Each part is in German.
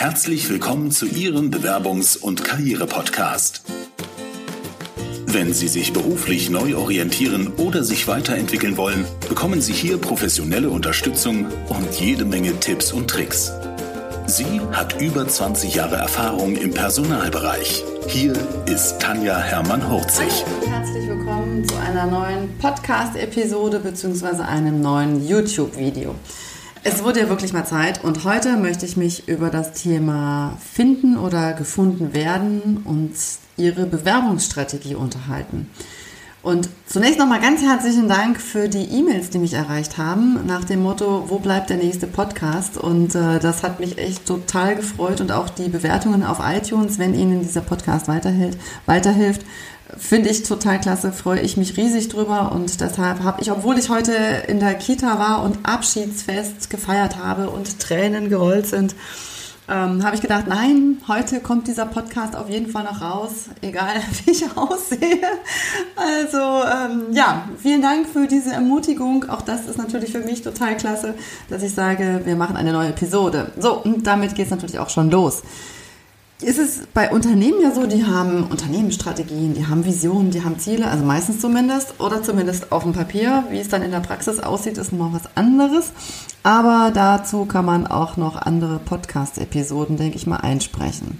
Herzlich willkommen zu Ihrem Bewerbungs- und Karriere-Podcast. Wenn Sie sich beruflich neu orientieren oder sich weiterentwickeln wollen, bekommen Sie hier professionelle Unterstützung und jede Menge Tipps und Tricks. Sie hat über 20 Jahre Erfahrung im Personalbereich. Hier ist Tanja Hermann-Hurzig. Herzlich willkommen zu einer neuen Podcast-Episode bzw. einem neuen YouTube-Video. Es wurde ja wirklich mal Zeit und heute möchte ich mich über das Thema Finden oder gefunden werden und Ihre Bewerbungsstrategie unterhalten. Und zunächst nochmal ganz herzlichen Dank für die E-Mails, die mich erreicht haben, nach dem Motto, wo bleibt der nächste Podcast? Und äh, das hat mich echt total gefreut und auch die Bewertungen auf iTunes, wenn Ihnen dieser Podcast weiterhilft, weiterhilft finde ich total klasse, freue ich mich riesig drüber und deshalb habe ich, obwohl ich heute in der Kita war und Abschiedsfest gefeiert habe und Tränen gerollt sind, ähm, habe ich gedacht, nein, heute kommt dieser Podcast auf jeden Fall noch raus, egal wie ich aussehe. Also ähm, ja, vielen Dank für diese Ermutigung. Auch das ist natürlich für mich total klasse, dass ich sage, wir machen eine neue Episode. So, und damit geht es natürlich auch schon los ist es bei Unternehmen ja so, die haben Unternehmensstrategien, die haben Visionen, die haben Ziele, also meistens zumindest, oder zumindest auf dem Papier. Wie es dann in der Praxis aussieht, ist noch was anderes. Aber dazu kann man auch noch andere Podcast-Episoden, denke ich mal, einsprechen.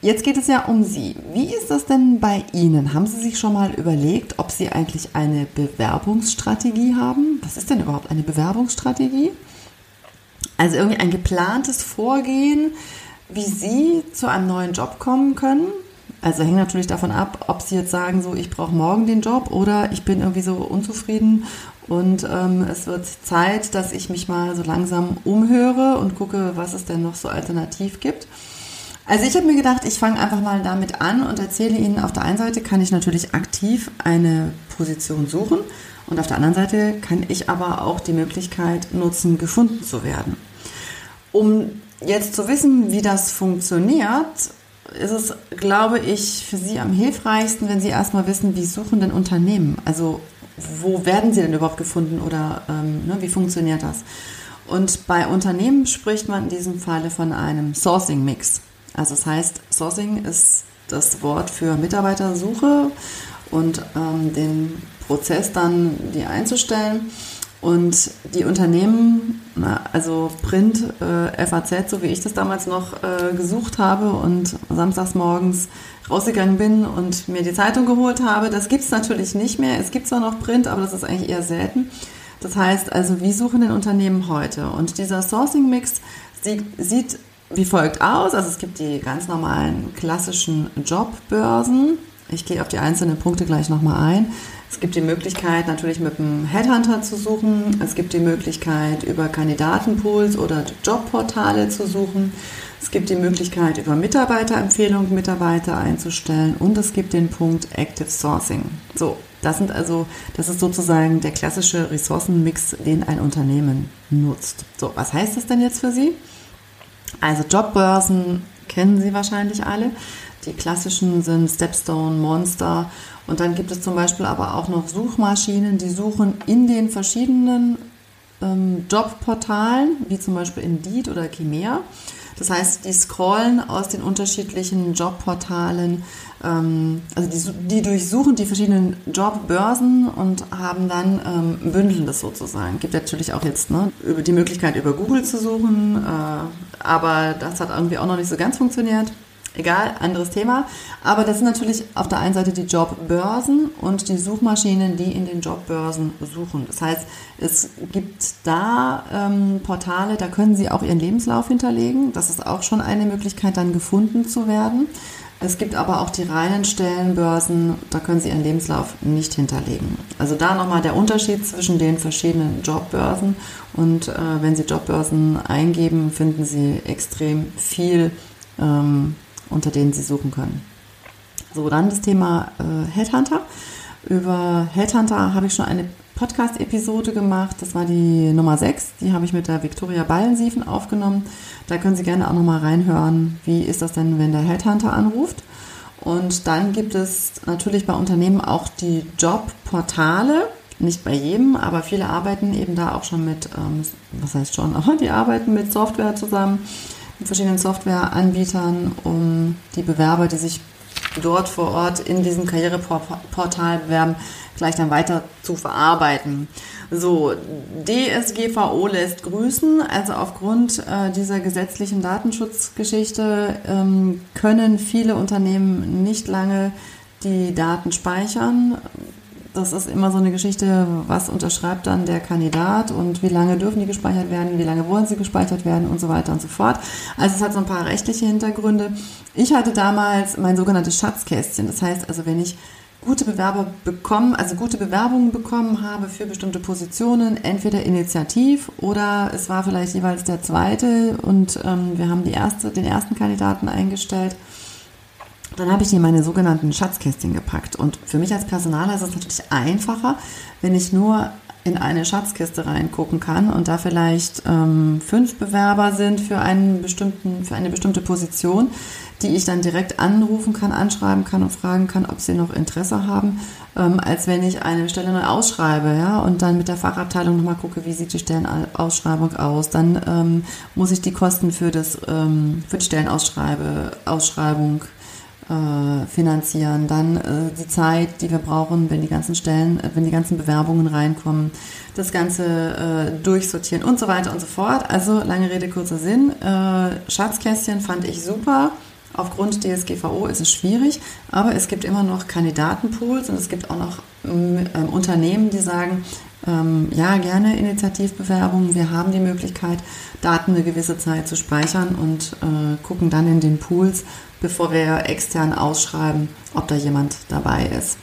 Jetzt geht es ja um Sie. Wie ist das denn bei Ihnen? Haben Sie sich schon mal überlegt, ob Sie eigentlich eine Bewerbungsstrategie haben? Was ist denn überhaupt eine Bewerbungsstrategie? Also irgendwie ein geplantes Vorgehen, wie Sie zu einem neuen Job kommen können. Also hängt natürlich davon ab, ob Sie jetzt sagen, so ich brauche morgen den Job oder ich bin irgendwie so unzufrieden und ähm, es wird Zeit, dass ich mich mal so langsam umhöre und gucke, was es denn noch so alternativ gibt. Also ich habe mir gedacht, ich fange einfach mal damit an und erzähle Ihnen, auf der einen Seite kann ich natürlich aktiv eine Position suchen und auf der anderen Seite kann ich aber auch die Möglichkeit nutzen, gefunden zu werden. Um jetzt zu wissen, wie das funktioniert, ist es, glaube ich, für Sie am hilfreichsten, wenn Sie erstmal wissen, wie suchen denn Unternehmen? Also wo werden sie denn überhaupt gefunden oder ähm, ne, wie funktioniert das? Und bei Unternehmen spricht man in diesem Falle von einem Sourcing-Mix. Also das heißt, Sourcing ist das Wort für Mitarbeitersuche und ähm, den Prozess dann die einzustellen. Und die Unternehmen, also Print, äh, FAZ, so wie ich das damals noch äh, gesucht habe und samstags morgens rausgegangen bin und mir die Zeitung geholt habe, das gibt es natürlich nicht mehr. Es gibt zwar noch Print, aber das ist eigentlich eher selten. Das heißt also, wie suchen denn Unternehmen heute? Und dieser Sourcing-Mix sieht, sieht wie folgt aus. Also es gibt die ganz normalen klassischen Jobbörsen. Ich gehe auf die einzelnen Punkte gleich nochmal ein. Es gibt die Möglichkeit, natürlich mit einem Headhunter zu suchen. Es gibt die Möglichkeit, über Kandidatenpools oder Jobportale zu suchen. Es gibt die Möglichkeit, über Mitarbeiterempfehlungen Mitarbeiter einzustellen. Und es gibt den Punkt Active Sourcing. So, das sind also, das ist sozusagen der klassische Ressourcenmix, den ein Unternehmen nutzt. So, was heißt das denn jetzt für Sie? Also Jobbörsen kennen Sie wahrscheinlich alle. Die klassischen sind Stepstone, Monster und dann gibt es zum Beispiel aber auch noch Suchmaschinen, die suchen in den verschiedenen ähm, Jobportalen, wie zum Beispiel Indeed oder Chimea. Das heißt, die scrollen aus den unterschiedlichen Jobportalen, ähm, also die, die, durchsuchen die verschiedenen Jobbörsen und haben dann ähm, bündeln das sozusagen. Gibt natürlich auch jetzt ne, über die Möglichkeit, über Google zu suchen, äh, aber das hat irgendwie auch noch nicht so ganz funktioniert. Egal, anderes Thema. Aber das sind natürlich auf der einen Seite die Jobbörsen und die Suchmaschinen, die in den Jobbörsen suchen. Das heißt, es gibt da ähm, Portale, da können Sie auch Ihren Lebenslauf hinterlegen. Das ist auch schon eine Möglichkeit, dann gefunden zu werden. Es gibt aber auch die reinen Stellenbörsen, da können Sie Ihren Lebenslauf nicht hinterlegen. Also da nochmal der Unterschied zwischen den verschiedenen Jobbörsen. Und äh, wenn Sie Jobbörsen eingeben, finden Sie extrem viel. Ähm, unter denen Sie suchen können. So, dann das Thema äh, Headhunter. Über Headhunter habe ich schon eine Podcast-Episode gemacht. Das war die Nummer 6. Die habe ich mit der Viktoria Ballensiefen aufgenommen. Da können Sie gerne auch nochmal reinhören, wie ist das denn, wenn der Headhunter anruft. Und dann gibt es natürlich bei Unternehmen auch die Jobportale. Nicht bei jedem, aber viele arbeiten eben da auch schon mit, ähm, was heißt schon, aber die arbeiten mit Software zusammen verschiedenen Softwareanbietern, um die Bewerber, die sich dort vor Ort in diesem Karriereportal bewerben, gleich dann weiter zu verarbeiten. So, DSGVO lässt grüßen. Also aufgrund äh, dieser gesetzlichen Datenschutzgeschichte ähm, können viele Unternehmen nicht lange die Daten speichern. Das ist immer so eine Geschichte, was unterschreibt dann der Kandidat und wie lange dürfen die gespeichert werden, wie lange wollen sie gespeichert werden und so weiter und so fort. Also es hat so ein paar rechtliche Hintergründe. Ich hatte damals mein sogenanntes Schatzkästchen. Das heißt also, wenn ich gute Bewerber bekommen, also gute Bewerbungen bekommen habe für bestimmte Positionen, entweder initiativ oder es war vielleicht jeweils der zweite und ähm, wir haben die erste, den ersten Kandidaten eingestellt. Dann habe ich die in meine sogenannten Schatzkästchen gepackt. Und für mich als Personaler ist es natürlich einfacher, wenn ich nur in eine Schatzkiste reingucken kann und da vielleicht ähm, fünf Bewerber sind für, einen bestimmten, für eine bestimmte Position, die ich dann direkt anrufen kann, anschreiben kann und fragen kann, ob sie noch Interesse haben, ähm, als wenn ich eine Stelle neu ausschreibe, ja, und dann mit der Fachabteilung nochmal gucke, wie sieht die Stellenausschreibung aus. Dann ähm, muss ich die Kosten für, das, ähm, für die Stellenausschreibung äh, finanzieren. Dann äh, die Zeit, die wir brauchen, wenn die ganzen Stellen, äh, wenn die ganzen Bewerbungen reinkommen, das Ganze äh, durchsortieren und so weiter und so fort. Also lange Rede, kurzer Sinn. Äh, Schatzkästchen fand ich super. Aufgrund DSGVO ist es schwierig, aber es gibt immer noch Kandidatenpools und es gibt auch noch ähm, Unternehmen, die sagen, ähm, ja, gerne Initiativbewerbungen. Wir haben die Möglichkeit, Daten eine gewisse Zeit zu speichern und äh, gucken dann in den Pools, bevor wir extern ausschreiben, ob da jemand dabei ist.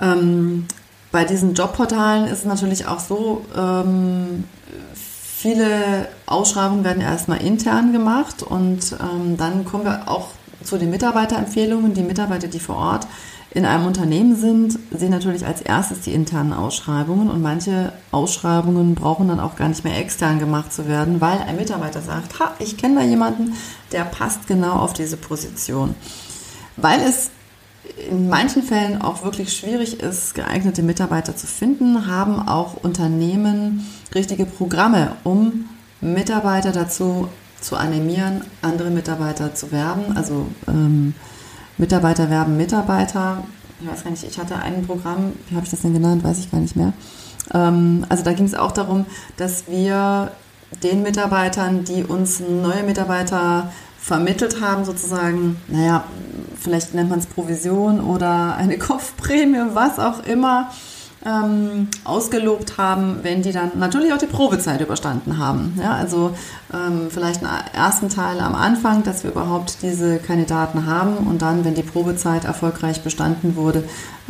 Ähm, bei diesen Jobportalen ist es natürlich auch so, ähm, viele Ausschreibungen werden erstmal intern gemacht und ähm, dann kommen wir auch zu den Mitarbeiterempfehlungen. Die Mitarbeiter, die vor Ort in einem Unternehmen sind, sehen natürlich als erstes die internen Ausschreibungen und manche Ausschreibungen brauchen dann auch gar nicht mehr extern gemacht zu werden, weil ein Mitarbeiter sagt, ha, ich kenne da jemanden, der passt genau auf diese Position. Weil es in manchen Fällen auch wirklich schwierig ist, geeignete Mitarbeiter zu finden, haben auch Unternehmen richtige Programme, um Mitarbeiter dazu zu animieren, andere Mitarbeiter zu werben. Also ähm, Mitarbeiter werben Mitarbeiter. Ich weiß gar nicht, ich hatte ein Programm, wie habe ich das denn genannt, weiß ich gar nicht mehr. Ähm, also da ging es auch darum, dass wir den Mitarbeitern, die uns neue Mitarbeiter vermittelt haben, sozusagen, naja, vielleicht nennt man es Provision oder eine Kopfprämie, was auch immer, ähm, ausgelobt haben, wenn die dann natürlich auch die Probezeit überstanden haben. Ja, also ähm, vielleicht einen ersten Teil am Anfang, dass wir überhaupt diese Kandidaten haben und dann, wenn die Probezeit erfolgreich bestanden wurde,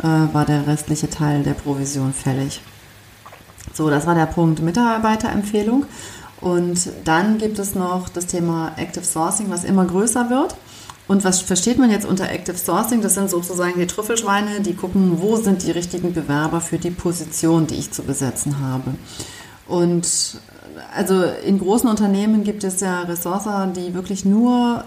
äh, war der restliche Teil der Provision fällig. So, das war der Punkt Mitarbeiterempfehlung. Und dann gibt es noch das Thema Active Sourcing, was immer größer wird. Und was versteht man jetzt unter Active Sourcing? Das sind sozusagen die Trüffelschweine, die gucken, wo sind die richtigen Bewerber für die Position, die ich zu besetzen habe. Und also in großen Unternehmen gibt es ja Ressourcer, die wirklich nur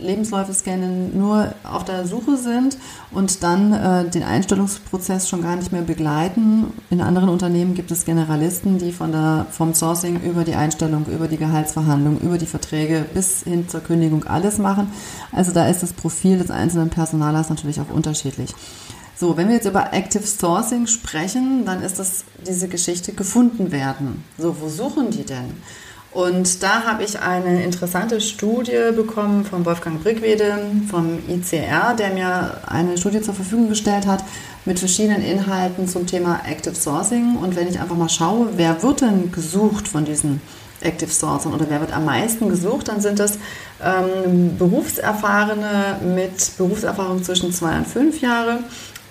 Lebensläufe scannen, nur auf der Suche sind und dann äh, den Einstellungsprozess schon gar nicht mehr begleiten. In anderen Unternehmen gibt es Generalisten, die von der, vom Sourcing über die Einstellung, über die Gehaltsverhandlung, über die Verträge bis hin zur Kündigung alles machen. Also da ist das Profil des einzelnen Personalers natürlich auch unterschiedlich. So, wenn wir jetzt über Active Sourcing sprechen, dann ist das diese Geschichte gefunden werden. So, wo suchen die denn? Und da habe ich eine interessante Studie bekommen von Wolfgang Brickwede vom ICR, der mir eine Studie zur Verfügung gestellt hat mit verschiedenen Inhalten zum Thema Active Sourcing. Und wenn ich einfach mal schaue, wer wird denn gesucht von diesen Active Sourcing oder wer wird am meisten gesucht, dann sind das ähm, Berufserfahrene mit Berufserfahrung zwischen zwei und fünf Jahre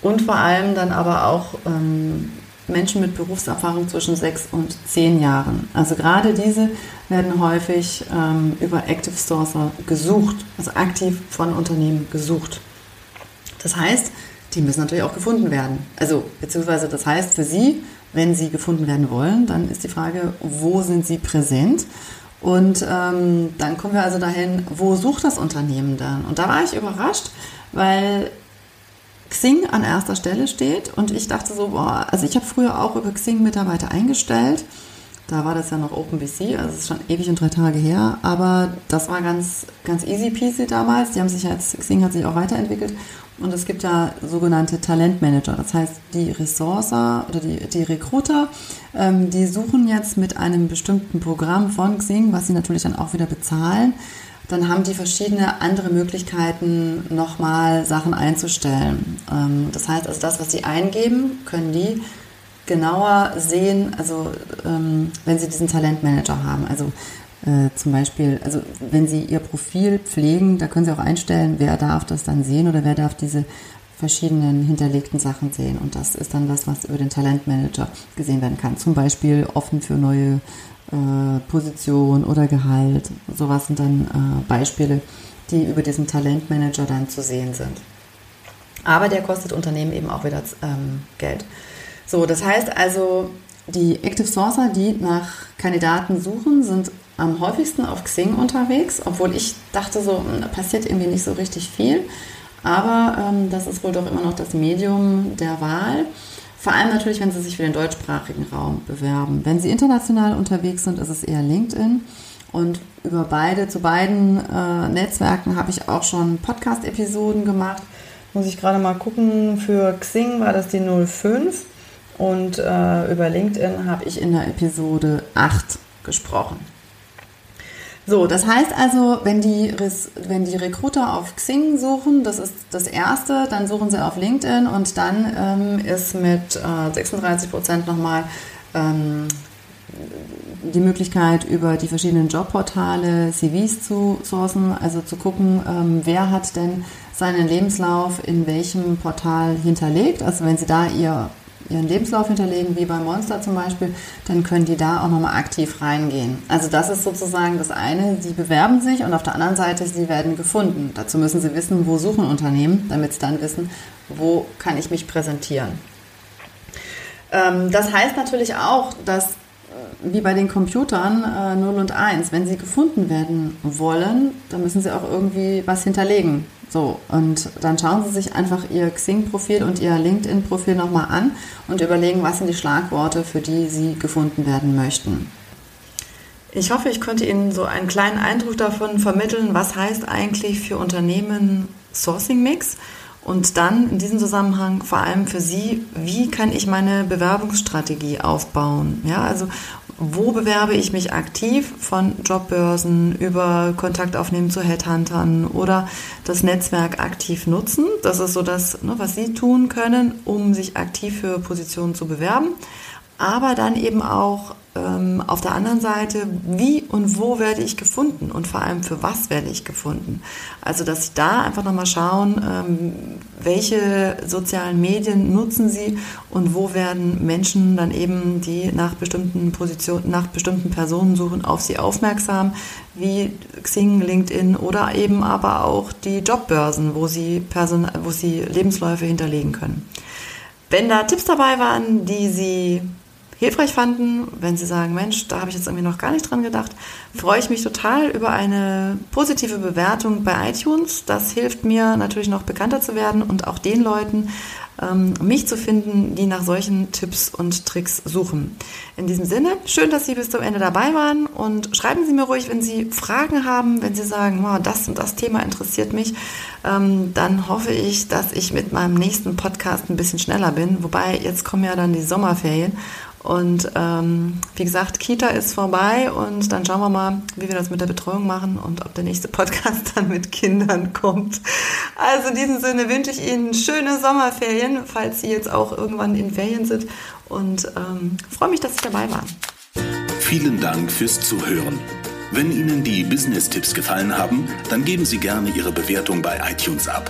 und vor allem dann aber auch ähm, Menschen mit Berufserfahrung zwischen sechs und zehn Jahren. Also gerade diese werden häufig ähm, über Active Sourcer gesucht, also aktiv von Unternehmen gesucht. Das heißt, die müssen natürlich auch gefunden werden. Also beziehungsweise das heißt für Sie, wenn Sie gefunden werden wollen, dann ist die Frage, wo sind Sie präsent? Und ähm, dann kommen wir also dahin, wo sucht das Unternehmen dann? Und da war ich überrascht, weil Xing an erster Stelle steht und ich dachte so, boah, also ich habe früher auch über Xing Mitarbeiter eingestellt Da war das ja noch OpenBC, also es ist schon ewig und drei Tage her. Aber das war ganz, ganz easy peasy damals. Die haben sich jetzt, Xing hat sich auch weiterentwickelt. Und es gibt ja sogenannte Talentmanager. Das heißt, die Ressource oder die, die Recruiter, ähm, die suchen jetzt mit einem bestimmten Programm von Xing, was sie natürlich dann auch wieder bezahlen, dann haben die verschiedene andere Möglichkeiten, nochmal Sachen einzustellen. Ähm, das heißt also, das, was sie eingeben, können die genauer sehen, also ähm, wenn sie diesen Talentmanager haben. Also äh, zum Beispiel, also wenn sie ihr Profil pflegen, da können sie auch einstellen, wer darf das dann sehen oder wer darf diese verschiedenen hinterlegten Sachen sehen. Und das ist dann das, was über den Talentmanager gesehen werden kann. Zum Beispiel offen für neue äh, Position oder Gehalt. Sowas sind dann äh, Beispiele, die über diesen Talentmanager dann zu sehen sind. Aber der kostet Unternehmen eben auch wieder ähm, Geld. So, das heißt also, die Active Sourcer, die nach Kandidaten suchen, sind am häufigsten auf Xing unterwegs, obwohl ich dachte so, hm, da passiert irgendwie nicht so richtig viel. Aber ähm, das ist wohl doch immer noch das Medium der Wahl. Vor allem natürlich, wenn Sie sich für den deutschsprachigen Raum bewerben. Wenn Sie international unterwegs sind, ist es eher LinkedIn. Und über beide, zu beiden äh, Netzwerken habe ich auch schon Podcast-Episoden gemacht. Muss ich gerade mal gucken, für Xing war das die 05 und äh, über LinkedIn habe ich in der Episode 8 gesprochen. So, das heißt also, wenn die, wenn die Recruiter auf Xing suchen, das ist das Erste, dann suchen sie auf LinkedIn und dann ähm, ist mit äh, 36 Prozent nochmal ähm, die Möglichkeit, über die verschiedenen Jobportale CVs zu sourcen, also zu gucken, ähm, wer hat denn seinen Lebenslauf in welchem Portal hinterlegt. Also wenn Sie da Ihr ihren Lebenslauf hinterlegen, wie bei Monster zum Beispiel, dann können die da auch nochmal aktiv reingehen. Also das ist sozusagen das eine, sie bewerben sich und auf der anderen Seite, sie werden gefunden. Dazu müssen sie wissen, wo suchen Unternehmen, damit sie dann wissen, wo kann ich mich präsentieren. Ähm, das heißt natürlich auch, dass wie bei den Computern äh, 0 und 1, wenn sie gefunden werden wollen, dann müssen sie auch irgendwie was hinterlegen. So, und dann schauen Sie sich einfach Ihr Xing-Profil und Ihr LinkedIn-Profil nochmal an und überlegen, was sind die Schlagworte, für die Sie gefunden werden möchten. Ich hoffe, ich konnte Ihnen so einen kleinen Eindruck davon vermitteln, was heißt eigentlich für Unternehmen Sourcing Mix und dann in diesem Zusammenhang vor allem für Sie, wie kann ich meine Bewerbungsstrategie aufbauen? Ja, also wo bewerbe ich mich aktiv von Jobbörsen über Kontakt aufnehmen zu Headhuntern oder das Netzwerk aktiv nutzen. Das ist so das, ne, was Sie tun können, um sich aktiv für Positionen zu bewerben. Aber dann eben auch ähm, auf der anderen Seite, wie und wo werde ich gefunden und vor allem für was werde ich gefunden. Also, dass Sie da einfach nochmal schauen, ähm, welche sozialen Medien nutzen Sie und wo werden Menschen dann eben, die nach bestimmten Positionen, nach bestimmten Personen suchen, auf Sie aufmerksam, wie Xing, LinkedIn oder eben aber auch die Jobbörsen, wo Sie, Person wo Sie Lebensläufe hinterlegen können. Wenn da Tipps dabei waren, die Sie hilfreich fanden, wenn Sie sagen, Mensch, da habe ich jetzt irgendwie noch gar nicht dran gedacht, freue ich mich total über eine positive Bewertung bei iTunes. Das hilft mir natürlich noch bekannter zu werden und auch den Leuten, ähm, mich zu finden, die nach solchen Tipps und Tricks suchen. In diesem Sinne, schön, dass Sie bis zum Ende dabei waren und schreiben Sie mir ruhig, wenn Sie Fragen haben, wenn Sie sagen, wow, das und das Thema interessiert mich, ähm, dann hoffe ich, dass ich mit meinem nächsten Podcast ein bisschen schneller bin. Wobei, jetzt kommen ja dann die Sommerferien und ähm, wie gesagt, Kita ist vorbei und dann schauen wir mal, wie wir das mit der Betreuung machen und ob der nächste Podcast dann mit Kindern kommt. Also in diesem Sinne wünsche ich Ihnen schöne Sommerferien, falls Sie jetzt auch irgendwann in Ferien sind und ähm, freue mich, dass Sie dabei waren. Vielen Dank fürs Zuhören. Wenn Ihnen die Business-Tipps gefallen haben, dann geben Sie gerne Ihre Bewertung bei iTunes ab.